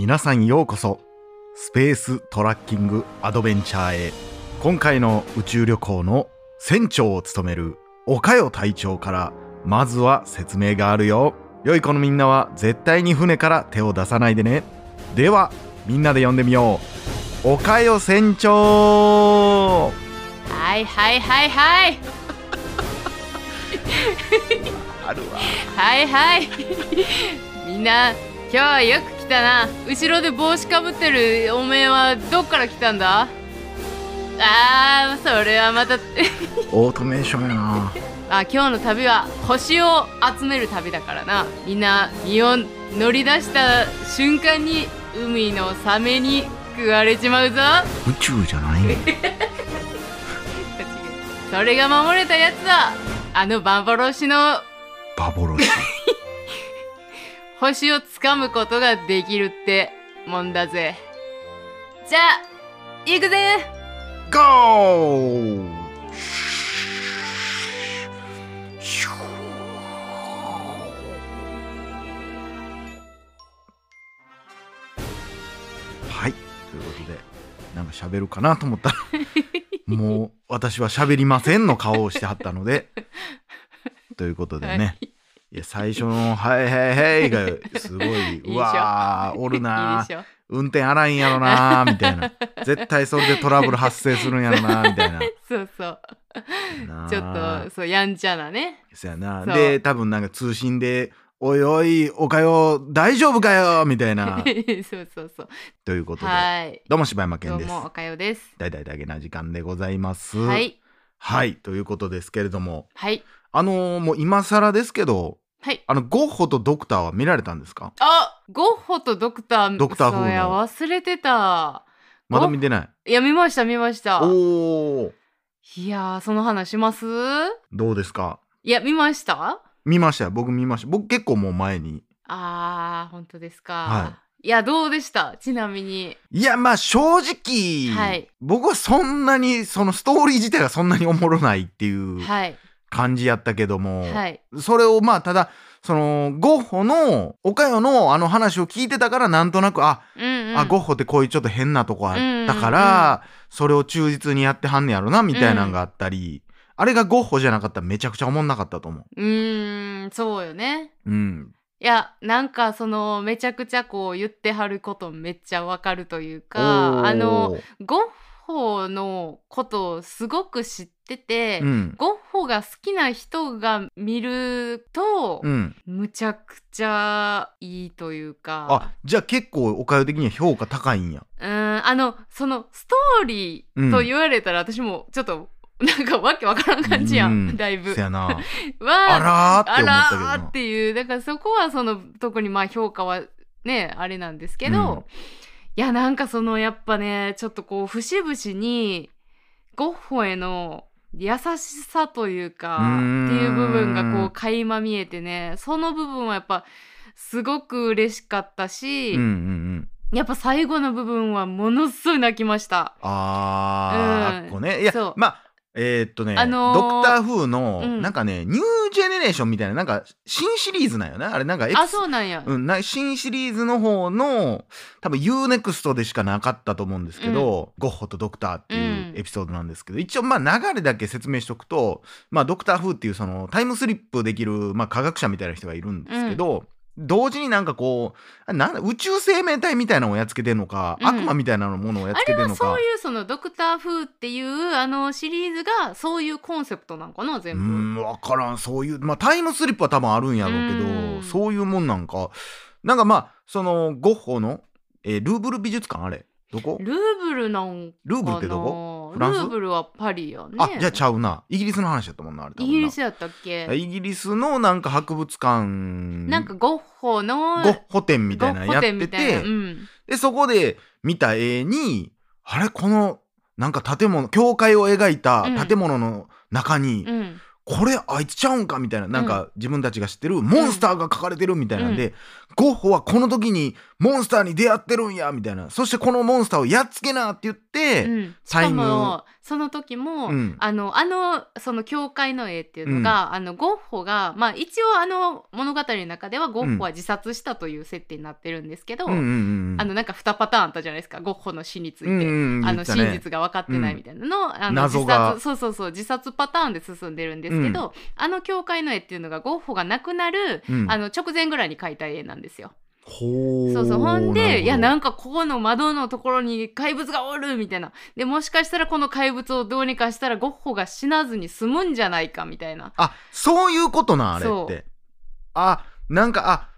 皆さんようこそ。スペーストラッキングアドベンチャーへ。今回の宇宙旅行の船長を務める岡代隊長からまずは説明があるよ。良い子のみんなは絶対に船から手を出さないでね。ではみんなで呼んでみよう。岡代船長。はいはいはいはい。あるわ。はいはい。みんな今日はよく来たな。後ろで帽子かぶってるおめえはどっから来たんだ？あーそれはまた。オートメーションやな。あ今日の旅は星を集める旅だからな。みんな身を乗り出した瞬間に海のサメに食われちまうぞ。宇宙じゃないね。それが守れたやつだ。あの幻の。幻星をつかむことができるってもんだぜ。じゃあ行くぜ。GO! はいということでなんか喋るかなと思ったら もう私は喋りませんの顔をしてはったのでということでね、はいい、や最初の「はいはいはい」がすごい うわーおるな運転荒いんやろなみたいな。絶対それでトラブル発生するんやろなみたいな。そうそう。ちょっとそうやんちゃなね。そやな。で多分なんか通信で「おいおいおかよ大丈夫かよ」みたいな。そうそうそう。ということで。はい。どうも柴山健です。どうもおかよです。大々だけな時間でございます。はい。はい。ということですけれども。はい。あのーもう今更ですけどはい。あのゴッホとドクターは見られたんですか？あゴッホとドクタードクター風の。忘れてた。まだ見てない？いや見ました見ました。おおいやーその話します？どうですか？いや見ました？見ましたよ。僕見ました。僕結構もう前に。あー本当ですか、、はい。やどうでした？ちなみに。いやまあ正直、はい。僕はそんなにそのストーリー自体がそんなにおもろないっていうはい感じやったけども、はい。それをまあただそのゴッホの岡代のあの話を聞いてたからなんとなくあ、うんうん。あゴッホってこういうちょっと変なとこあったかうんら、それを忠実にやってはんねやろなみたいなのがあったり、あれがゴッホじゃなかったらめちゃくちゃおもんなかったと思うーんそうよね。う。うん、いやなんかそのめちゃくちゃこう言ってはることめっちゃわかるというおかーあのゴッホのことをすごく知ってて、うんゴッホが好きな人が見ると、うん、むちゃくちゃいいというかあじゃあ結構岡代的には評価高いんや。うーんあのそのストーリーと言われたら、私もちょっとなんかわけわからん感じやん、うんだいぶそ。やな。わあらーってあ思ったけどらーっていうだからそこはその特にまあ評価はねあれなんですけど、うんいやなんかそのやっぱねちょっとこう節々にゴッホへの優しさというかっていう部分がこう垣間見えてねその部分はやっぱすごく嬉しかったし、うんうんうん。やっぱ最後の部分はものすごい泣きました。あー、うんあっこね。いやそう、まあ、えーっとね、あのードクター風の、うんなんかね、ニュージェネレーションみたいな、なんか、新シリーズなんよね？あれ、なんかエクス、あそうなんや。うん、な新シリーズの方の、多分 UNEXT でしかなかったと思うんですけど、ゴッホとドクターっていうエピソードなんですけど、一応、まあ、流れだけ説明しとくと、まあ、ドクター風っていう、その、タイムスリップできる、まあ、科学者みたいな人がいるんですけど、同時になんかこうなんだ宇宙生命体みたいなのをやっつけてんのか、うん。悪魔みたいなものをやっつけてんのか。そういうそのドクター風っていうあのシリーズがそういうコンセプトなんかなう全部。ん分からん。そういうまあタイムスリップは多分あるんやろうけどうん。そういうもんなんか。なんかまあそのゴッホの、えールーブル美術館あれ？どこ？ルーブルなんルーブルかなってどこ？フランス？ルーブルはパリやね。あじゃあちゃうな。イギリスの話だったもんなあれイギリスやったっけ？イギリスのなんか博物館。なんかゴッホのゴッホ展みたいなのやっててうん。でそこで見た絵にあれこのなんか建物教会を描いたうん。建物の中に、うん。これあいつちゃうんかみたいななんか自分たちが知ってるモンスターが描かれてるみたいなんで、ゴッホはこの時にモンスターに出会ってるんやみたいな。そしてこのモンスターをやっつけなって言って、うん、しタその時も、うん。あのあのその教会の絵っていうのが、あのゴッホがまあ一応あの物語の中ではゴッホは自殺したという設定になってるんですけど、うんうんうんあのなんか2パターンあったじゃないですか。ゴッホの死について。うんうんうんあの真実が分かってないみたいなの,、あの自殺そうそうそう自殺パターンで進んでるんですけど、あの教会の絵っていうのがゴッホが亡くなる、うん。あの直前ぐらいに描いた絵なんですよ。そうそう。ほんでど。いやなんかここの窓のところに怪物がおるみたいな。でもしかしたらこの怪物をどうにかしたらゴッホが死なずに済むんじゃないかみたいな。あそういうことなんあれって。あなんかあ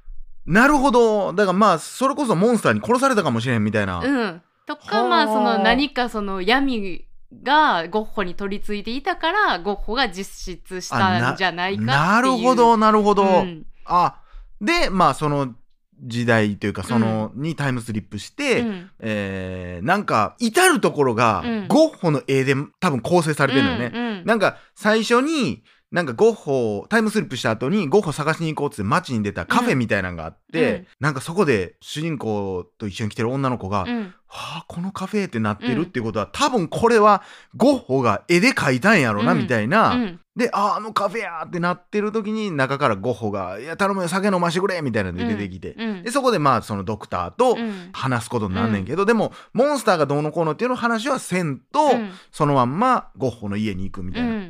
なるほど。だからまあそれこそモンスターに殺されたかもしれんみたいな、うん。とはあかまあその何かその闇がゴッホに取り付いていたからゴッホが実質したんじゃないかっていう。なるほどなるほど、うん。あでまあその時代というかその、にタイムスリップして、うん。えーなんか至る所がうん。ゴッホの絵で多分構成されてるのよね、うんうん。なんか最初になんかゴッホをタイムスリップした後にゴッホ探しに行こうっつって街に出たカフェみたいなのがあって、うん。なんかそこで主人公と一緒に来てる女の子が、うん。はあこのカフェってなってるっていうことは、多分これはゴッホが絵で描いたんやろな、うん。みたいな、うん。でああのカフェやってなってる時に中からゴッホが「いや頼むよ酒飲ましてくれ」みたいなので出てきて、うん。でそこでまあそのドクターとうん。話すことになんねんけど、でもモンスターがどうのこうのっていうの話はせんと、うん。そのまんまゴッホの家に行くみたいな。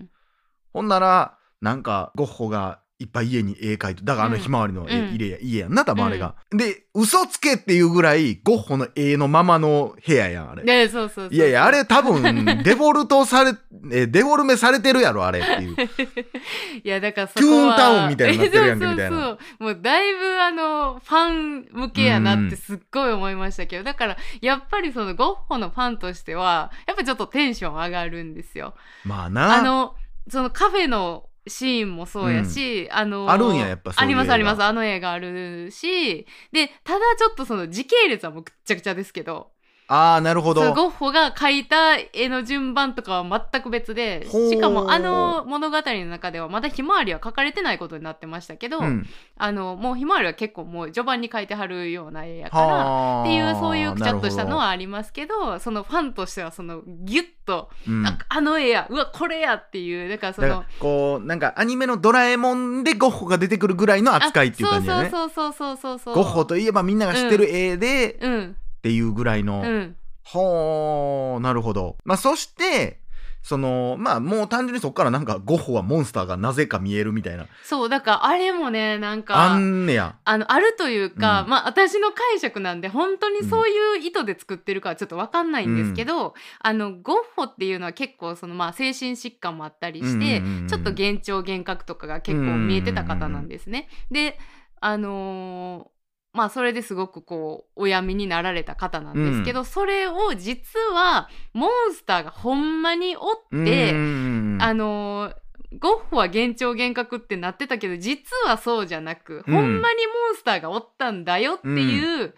うんほんならなんかゴッホがいっぱい家に絵描いてだからあのうんひまわりの絵、うん家や家やんな多分あれが。で嘘つけっていうぐらいゴッホの絵のままの部屋やんあれ。でそうそうそういやいやあれ多分 デフォルトされえデフォルメされてるやろあれっていう。いやだからそこはーンタウンみたいになってるやんけみたいなそうそうそうもうだいぶあのファン向けやなってすっごい思いましたけど、だからやっぱりそのゴッホのファンとしてはやっぱちょっとテンション上がるんですよ。まあな。あのそのカフェのシーンもそうやし、あのあるんややっぱありますあります。あの映画あるしでただちょっとその時系列はもうくっちゃくちゃですけどああなるほど。そうゴッホが描いた絵の順番とかは全く別でほうしかもあの物語の中ではまだひまわりは描かれてないことになってましたけど、うん、あのもうひまわりは結構もう序盤に描いてはるような絵やから。はあっていうそういうくちゃっとしたのなはありますけどそのファンとしてはそのギュッと、るほどうんああの絵やうわこれやっていうだからそからこうなんかアニメの「ドラえもん」でゴッホが出てくるぐらいの扱いっていう感じだね。そうそうそうそうそうそうゴッホといえばみんなが知ってる絵で、っうんていうぐらいの。うんほーなるほど。まあそしてそのまあもう単純にそこからなんかゴッホはモンスターがなぜか見えるみたいなそうだからあれもねなんかあんねや。あのあるというか、うんまあ私の解釈なんで本当にそういう意図で作ってるかはちょっと分かんないんですけど、あのゴッホっていうのは結構そのまあ精神疾患もあったりして、うんうんうんうんちょっと幻聴幻覚とかが結構見えてた方なんですね。であのーまあそれですごくこうお闇になられた方なんですけど、それを実はモンスターがほんまにおって、うん。あのーゴッホは幻聴幻覚ってなってたけど実はそうじゃなく、うん。ほんまにモンスターがおったんだよっていう、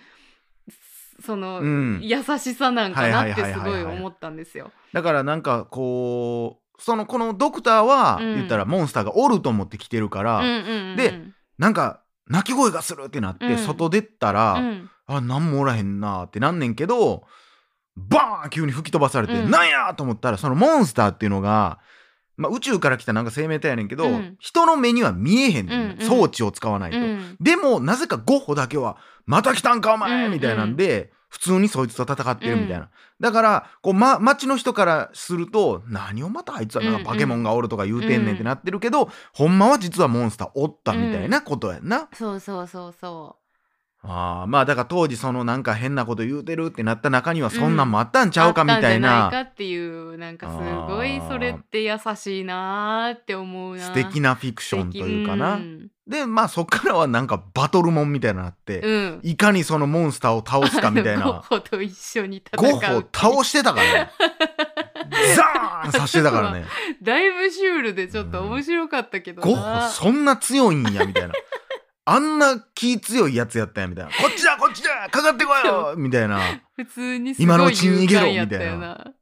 その、うん。優しさなんかなってすごい思ったんですよ。だからなんかこうそのこのドクターはうん。言ったらモンスターがおると思って来てるから、うんうんうん。でなんか鳴き声がするってなって、うん。外出たら、うん。あなんもおらへんなってなんねんけどバーン急に吹き飛ばされて、うん。なんやと思ったらそのモンスターっていうのが、まあ、宇宙から来たなんか生命体やねんけど、うん。人の目には見えへんうんうん。装置を使わないと。うん。でもなぜかゴッホだけは「また来たんかお前!」うん。みたいなんで、普通にそいつと戦ってるみたいな、だからこう、ま、町の人からすると「何をまたあいつはなんかバケモンがおるとか言うてんねん」ってなってるけど、ほんまは実はモンスターおったみたいなことやんな。そうそうそうそあーまあだから当時そのなんか変なこと言うてるってなった中にはそんなんもあったんちゃうかみたいあったんじゃないな、かっていうなんかすごいそれって優しいなーって思うな素敵なフィクションというかな。うんでまあそっからはなんかバトルモンみたいなのあって、うんいかにそのモンスターを倒すかみたいあのゴッな。ホと一緒に戦うゴッホを倒してたからね。ザーンさしてたからね。だいぶシュールでちょっと面白かったけどな、ゴッホそんな強いんやみたいな。あんな気強いやつやったんやみたいな。こっちだこっちだかかってこいよみたいな。普通にすごい今のうちに逃げろ勇敢やったよみな。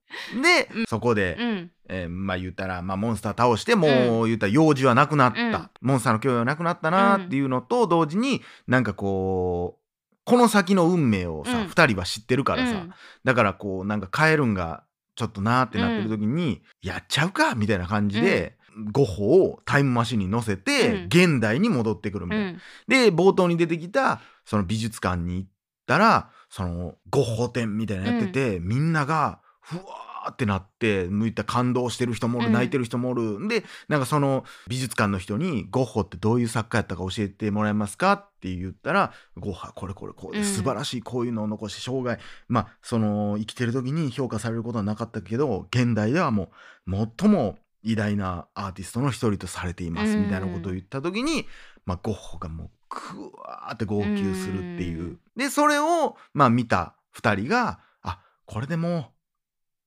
で、うん。そこで、うん。えーまあ言ったら、まあ、モンスター倒してもう言ったら用事はなくなった、うん。モンスターの脅威はなくなったなっていうのと同時になんかこうこの先の運命をさ、うん。二人は知ってるからさ、うん。だからこうなんか変えるんがちょっとなーってなってる時に、やっちゃうかみたいな感じで、ゴッホをタイムマシンに乗せて、うん。現代に戻ってくるみたいな。うん。で冒頭に出てきたその美術館に行ったらそのゴッホ展みたいなのやってて、みんながふわーってなって向いた感動してる人もおる、うん。泣いてる人もおる。でなんかその美術館の人に「ゴッホってどういう作家やったか教えてもらえますか?」って言ったら「ゴッホはこれこれこうでうん。素晴らしいこういうのを残して生涯まあその生きてる時に評価されることはなかったけど現代ではもう最も偉大なアーティストの一人とされていますうん。みたいなことを言った時に、まあ、ゴッホがもうグワーって号泣するっていう。うん。でそれを、まあ、見た2人があこれでも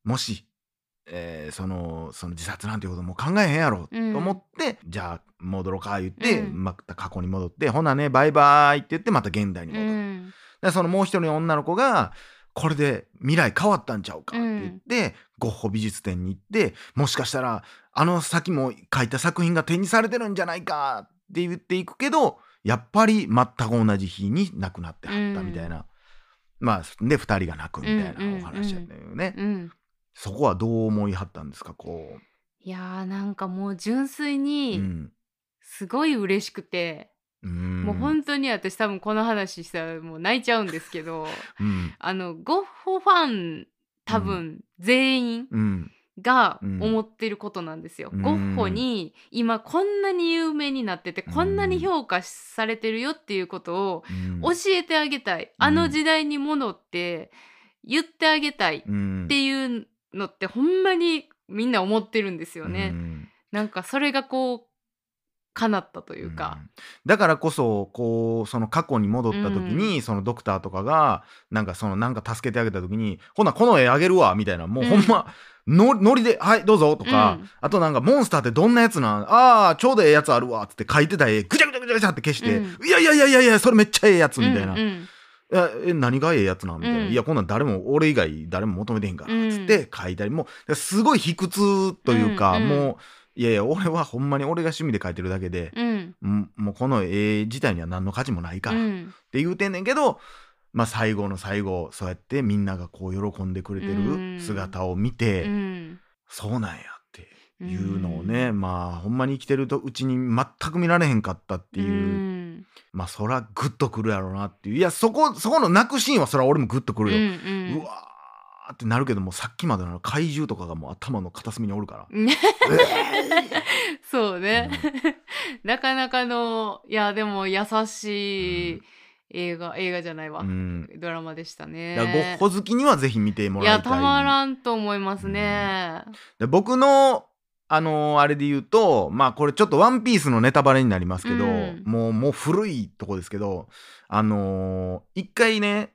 うもし、えーそのその自殺なんていうこともう考えへんやろと思って、じゃあ戻ろうか言って、うん。また過去に戻ってほなねバイバイって言ってまた現代にう戻る。そのもう一人の女の子がこれで未来変わったんちゃうか？って言って、ゴッホ美術展に行ってもしかしたらあの先も描いた作品が展示されてるんじゃないか？って言っていくけどやっぱり全く同じ日に亡くなってはったみたいな、まあで2人が泣くみたいなお話やったよね、うん。そこはどう思いはったんですかこいやーなんかもう純粋う、うにん。すごい嬉しくて、うん、もう本当に私多分この話したらもう泣いちゃうんですけどうん。あのゴッホファン多分全員うん。がうん。思ってることなんですよ。うん。ゴッホに今こんなに有名になっててこんなに評価されてるよっていうことをうん。教えてあげたい、あの時代に戻って言ってあげたいっうん。ていうのってほんまにみんな思ってるんですよね。うん。なんかそれがこう叶ったというか。うん。だからこそこうその過去に戻った時に、そのドクターとかがなんかそのなんか助けてあげた時に「ほなこの絵あげるわ」みたいなもうほんま、のノリで「はいどうぞ」とか、うん。あとなんか「モンスターってどんなやつなん？ああちょうどええやつあるわ」っつって書いてた絵ぐちゃぐちゃぐちゃぐちゃって消して「ういやいやいやいやいやそれめっちゃええやつ」みたいな「うんうん。いやえ何がええやつなん?」みたいな「うん。いやこんなん誰も俺以外誰も求めてへんから」っつって書いたりもうすごい卑屈というか、うんうん。もういやいや俺はほんまに俺が趣味で書いてるだけで。うん。ももうこの絵自体には何の価値もないから、ってうん言うてんねんけど、まあ、最後の最後そうやってみんながこう喜んでくれてうん。る姿を見て、うん。そうなんやっていうのをね、まあほんまに生きてるとうちに全く見られへんかったっていう、うん。まあそらグッとくるやろうなっていう。いやそこそこの泣くシーンはそら俺もグッとくるよ、ううん。わーってなるけどもさっきまでの怪獣とかがもう頭の片隅におるから。そうね、なかなかのいやでも優しい映画、映画じゃないわ、ーうん。ドラマでしたね。だからゴッホ好きにはぜひ見てもいらいたい。やたまらんと思いますね、で僕のあのーあれで言うとまあこれちょっと「ワンピースのネタバレになりますけど、うん。もうもう古いとこですけどあのー一回ね「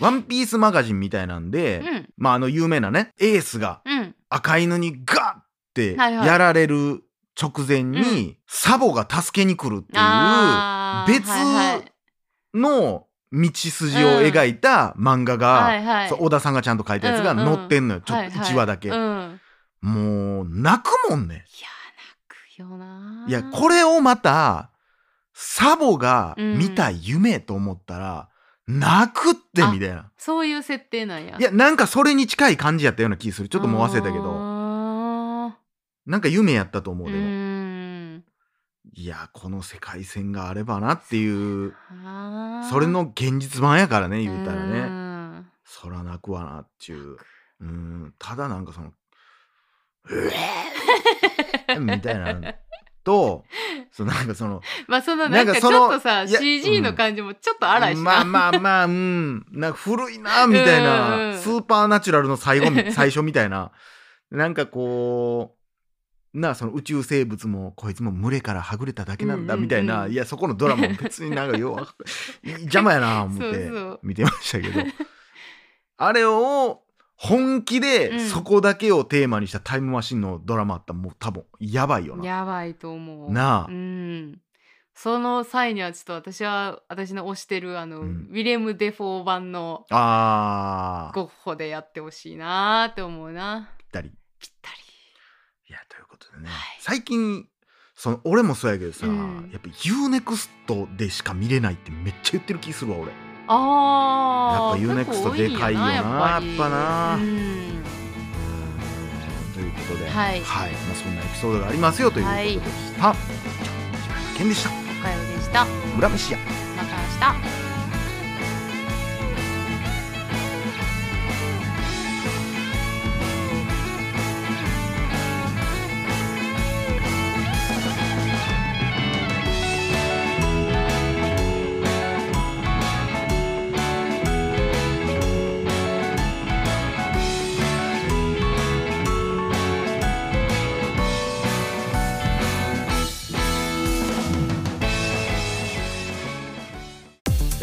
ワンピースマガジンみたいなんで、うん。まああの有名なねエースがうん。赤犬にガッてはいはい。やられる直前に、サボが助けに来るっていう別の道筋を描いた漫画が、はいはい。そう小田さんがちゃんと書いたやつが載ってんのよ、ちょっとはいはい。1話だけ。うん、もう泣くもんね。いや泣くよないやこれをまたサボがうん見た夢と思ったら、泣くってみたいな。そういう設定なんや。いやなんかそれに近い感じやったような気する。ちょっともう忘れたけど。あなんか夢やったと思うでも、ん。いやこの世界線があればなっていうそれの現実版やからね言うたらうねん。そら泣くわなっちゅう。うん。ただなんかその「えー？みたいなと そうなんかそのまあそのなんんかちょのっとさ CG の感じもちょっと荒いしな、まあまあまあうん。なんか古いなみたいな、スーパーナチュラルの最後み最初みたいな。なんかこうなその宇宙生物もこいつも群れからはぐれただけなんだみたいな、いやそこのドラマも別になんかようわか邪魔やな思って見てましたけど。あれを本気でうん。そこだけをテーマにしたタイムマシンのドラマあったらもう多分やばいよな。やばいと思う。なあ。うん。その際にはちょっと私は私の推してるあの、うん。ウィレム・デフォー版のあー。ゴッホでやってほしいなーって思うな。ったり。ぴったり。いやということでね、はい。最近その俺もそうやけどさ、うん。やっぱ U-NEXT でしか見れないってめっちゃ言ってる気するわ俺あー。やっぱ UNEXT 結構多いんやでかいよなやっぱな。うん。ということで、はい。まあ、そんなエピソードがありますよということでした。じゃあ柴山健でした。おかよでした。村飯屋。また明日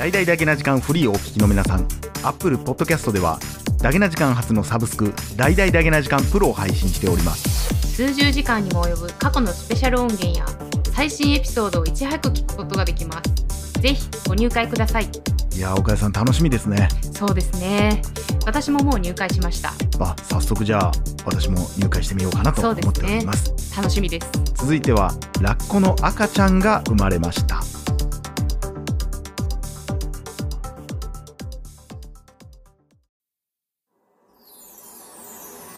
大々だけな時間フリーをお聞きの皆さん、Apple Podcast ではだけな時間初のサブスク大々だけな時間プロを配信しております。数十時間にも及ぶ過去のスペシャル音源や最新エピソードをいち早く聞くことができますぜひご入会くださいいやー岡谷さん楽しみですね。そうですね私ももう入会しましたあ早速じゃあ私も入会してみようかなと思っております。楽しみです続いてはラッコの赤ちゃんが生まれました。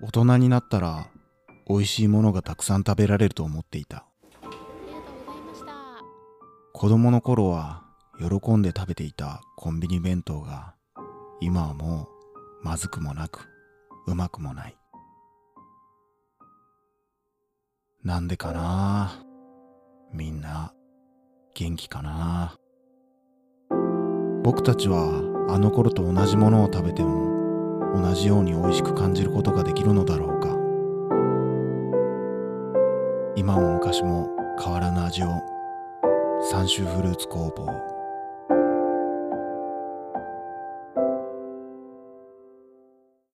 大人になったら美味しいものがたくさん食べられると思っていた。子供の頃は喜んで食べていたコンビニ弁当が今はもうまずくもなくうまくもない。なんでかな？みんな元気かな？僕たちはあの頃と同じものを食べても同じように美味しく感じることができるのだろうか。今も昔も変わらぬ味を三州フルーツ工房